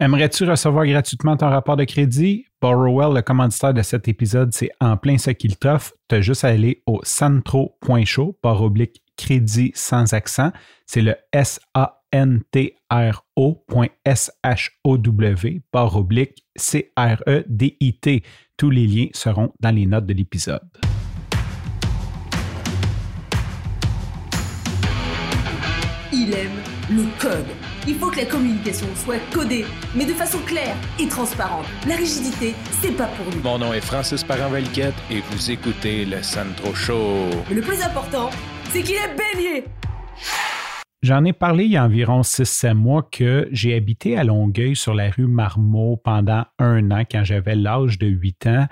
Aimerais-tu recevoir gratuitement ton rapport de crédit? Borrowell, le commanditaire de cet épisode, c'est en plein ce qu'il t'offre. Tu as juste à aller au santro.show, par oblique crédit sans accent. C'est le S-A-N-T-R-O.S-H-O-W, par oblique C-R-E-D-I-T. Tous les liens seront dans les notes de l'épisode. Il aime le code. Il faut que la communication soit codée, mais de façon claire et transparente. La rigidité, c'est pas pour nous. Mon nom est Francis parent et vous écoutez le Sandro Show. Mais le plus important, c'est qu'il est bélier. J'en ai parlé il y a environ 6-7 mois que j'ai habité à Longueuil sur la rue Marmot pendant un an quand j'avais l'âge de 8 ans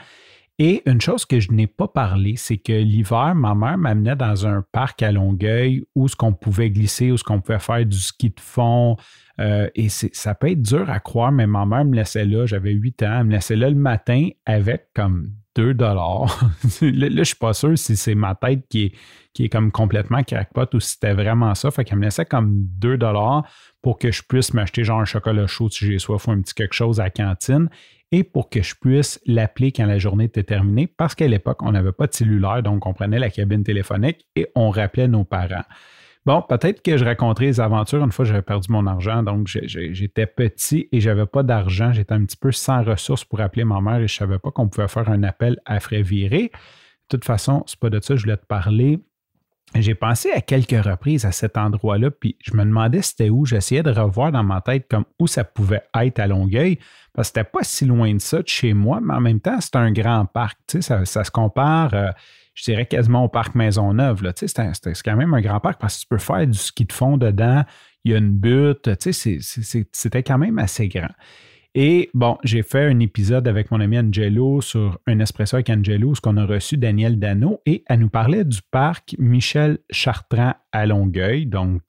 et une chose que je n'ai pas parlé, c'est que l'hiver, ma mère m'amenait dans un parc à Longueuil où ce qu'on pouvait glisser, où ce qu'on pouvait faire du ski de fond. Euh, et ça peut être dur à croire, mais ma mère me laissait là, j'avais 8 ans, elle me laissait là le matin avec comme 2 dollars. là, je suis pas sûr si c'est ma tête qui est, qui est comme complètement crackpot ou si c'était vraiment ça. Fait qu'elle me laissait comme 2 dollars pour que je puisse m'acheter genre un chocolat chaud si j'ai soif ou un petit quelque chose à la cantine et pour que je puisse l'appeler quand la journée était terminée, parce qu'à l'époque, on n'avait pas de cellulaire, donc on prenait la cabine téléphonique et on rappelait nos parents. Bon, peut-être que je raconterai les aventures. Une fois, j'avais perdu mon argent, donc j'étais petit et j'avais pas d'argent. J'étais un petit peu sans ressources pour appeler ma mère et je savais pas qu'on pouvait faire un appel à frais. De toute façon, c'est pas de ça que je voulais te parler. J'ai pensé à quelques reprises à cet endroit-là, puis je me demandais c'était où. J'essayais de revoir dans ma tête comme où ça pouvait être à Longueuil, parce que c'était pas si loin de ça de chez moi, mais en même temps, c'est un grand parc. Ça, ça se compare, euh, je dirais quasiment au parc Maisonneuve. C'est quand même un grand parc parce que tu peux faire du ski de fond dedans, il y a une butte, c'était quand même assez grand. Et bon, j'ai fait un épisode avec mon ami Angelo sur un espresso avec Angelo, ce qu'on a reçu Daniel Dano, et elle nous parlait du parc Michel Chartrand à Longueuil. Donc,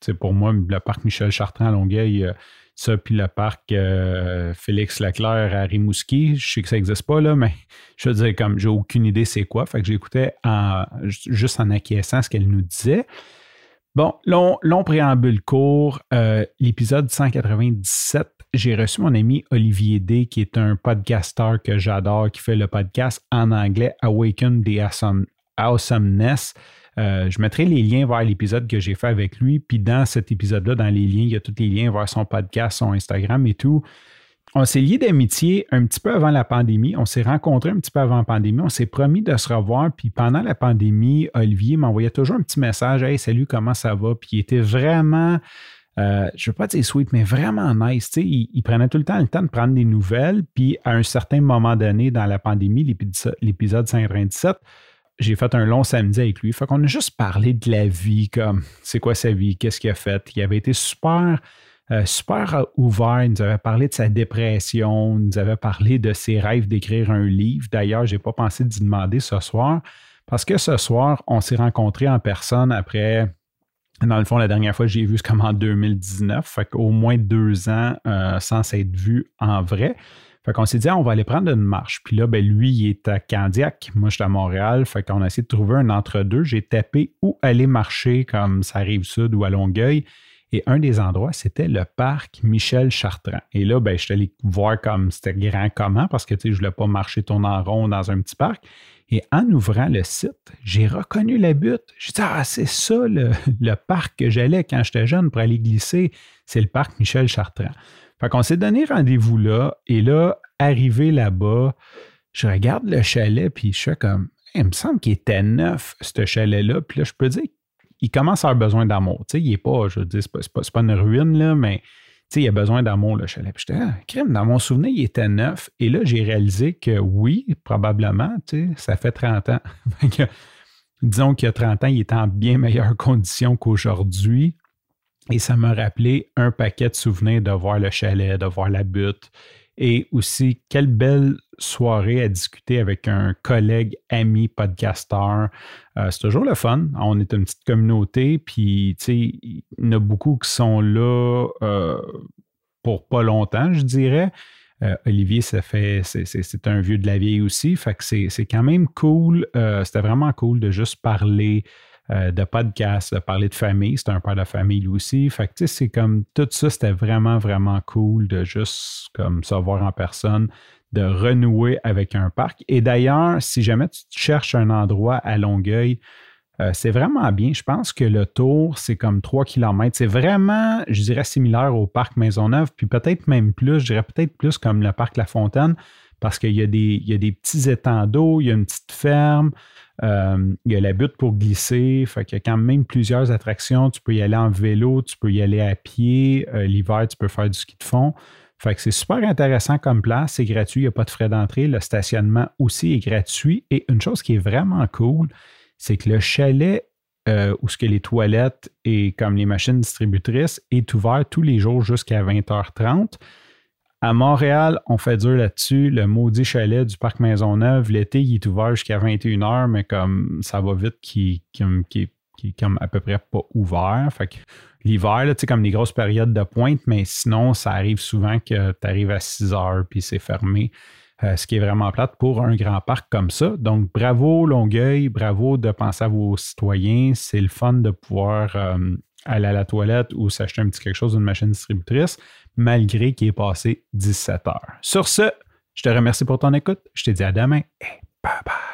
c'est pour moi, le parc Michel Chartrand à Longueuil, euh, ça, puis le parc euh, Félix Leclerc à Rimouski, je sais que ça n'existe pas, là, mais je veux dire, comme j'ai aucune idée c'est quoi. Fait que j'écoutais juste en acquiesçant ce qu'elle nous disait. Bon, long, préambule court, euh, l'épisode 197, j'ai reçu mon ami Olivier D, qui est un podcaster que j'adore, qui fait le podcast en anglais Awaken the Awesomeness. Euh, je mettrai les liens vers l'épisode que j'ai fait avec lui. Puis dans cet épisode-là, dans les liens, il y a tous les liens vers son podcast, son Instagram et tout on s'est liés d'amitié un petit peu avant la pandémie. On s'est rencontrés un petit peu avant la pandémie. On s'est promis de se revoir. Puis pendant la pandémie, Olivier m'envoyait toujours un petit message Hey, salut, comment ça va? Puis il était vraiment, euh, je ne veux pas dire sweet, mais vraiment nice. Il, il, prenait tout le temps le temps de prendre des nouvelles. Puis à un certain moment donné, dans la pandémie, l'épisode 527, j'ai fait un long samedi avec lui. Fait qu'on a juste parlé de la vie, comme c'est quoi sa vie, qu'est-ce qu'il a fait. Il avait été super euh, super ouvert. Il nous avait parlé de sa dépression, il nous avait parlé de ses rêves d'écrire un livre. D'ailleurs, je n'ai pas pensé d'y demander ce soir parce que ce soir, on s'est rencontrés en personne après. Dans le fond, la dernière fois j'ai vu, c'est comme en 2019, fait qu'au moins deux ans euh, sans s'être vu en vrai. Fait s'est dit, ah, on va aller prendre une marche. Puis là, ben, lui, il est à Candiac. Moi, je suis à Montréal. Fait qu'on a essayé de trouver un entre-deux. J'ai tapé où aller marcher, comme ça arrive sud ou à Longueuil. Et un des endroits, c'était le parc Michel Chartrand. Et là, ben, je suis allé voir comme c'était grand comment parce que je ne voulais pas marcher tourner en rond dans un petit parc. Et en ouvrant le site, j'ai reconnu la butte. J'ai dit, ah, c'est ça le, parc que j'allais quand j'étais jeune pour aller glisser. C'est le parc Michel Chartrand. Fait qu'on s'est donné rendez-vous là. Et là, arrivé là-bas, je regarde le chalet, puis je suis comme, il me semble qu'il était neuf, ce chalet-là. Puis là, je peux dire il commence à avoir besoin d'amour. Tu sais, il n'est pas, je dis, c'est pas, pas, une ruine, là, mais il a besoin d'amour, le chalet. Puis j'étais, ah, dans mon souvenir, il était neuf. Et là, j'ai réalisé que oui, probablement, ça fait 30 ans. disons qu'il y a 30 ans, il était en bien meilleures conditions qu'aujourd'hui. Et ça m'a rappelé un paquet de souvenirs de voir le chalet, de voir la butte, et aussi, quelle belle soirée à discuter avec un collègue, ami, podcasteur. Euh, c'est toujours le fun. On est une petite communauté, puis il y en a beaucoup qui sont là euh, pour pas longtemps, je dirais. Euh, Olivier, ça fait, c'est un vieux de la vieille aussi. Fait que c'est quand même cool. C'était vraiment cool de juste parler, euh, de podcast, de parler de famille. C'est un père de famille lui aussi. Fait que, tu sais, c'est comme tout ça, c'était vraiment, vraiment cool de juste comme se voir en personne, de renouer avec un parc. Et d'ailleurs, si jamais tu cherches un endroit à Longueuil, euh, c'est vraiment bien. Je pense que le tour, c'est comme 3 km. C'est vraiment, je dirais, similaire au parc Maisonneuve, puis peut-être même plus, je dirais peut-être plus comme le parc La Fontaine, parce qu'il y, a des, petits étangs d'eau, il y a une petite ferme, euh, il y a la butte pour glisser. Fait qu'il y a quand même plusieurs attractions. Tu peux y aller en vélo, tu peux y aller à pied. Euh, l'hiver, tu peux faire du ski de fond. Fait que c'est super intéressant comme place. C'est gratuit, il n'y a pas de frais d'entrée. Le stationnement aussi est gratuit. Et une chose qui est vraiment cool, c'est que le chalet euh, où ce que les toilettes et comme les machines distributrices est ouvert tous les jours jusqu'à 20h30. À Montréal, on fait dur là-dessus. Le maudit chalet du parc Maisonneuve, l'été, il est ouvert jusqu'à 21h, mais comme ça va vite, qui, est comme à peu près pas ouvert. Fait que l'hiver, tu sais, comme des grosses périodes de pointe, mais sinon, ça arrive souvent que tu arrives à 6 h puis c'est fermé. Euh, ce qui est vraiment plate pour un grand parc comme ça. Donc, bravo Longueuil, bravo de penser à vos citoyens. C'est le fun de pouvoir euh, aller à la toilette ou s'acheter un petit quelque chose d'une machine distributrice, malgré qu'il est passé 17 heures. Sur ce, je te remercie pour ton écoute. Je te dis à demain et bye bye.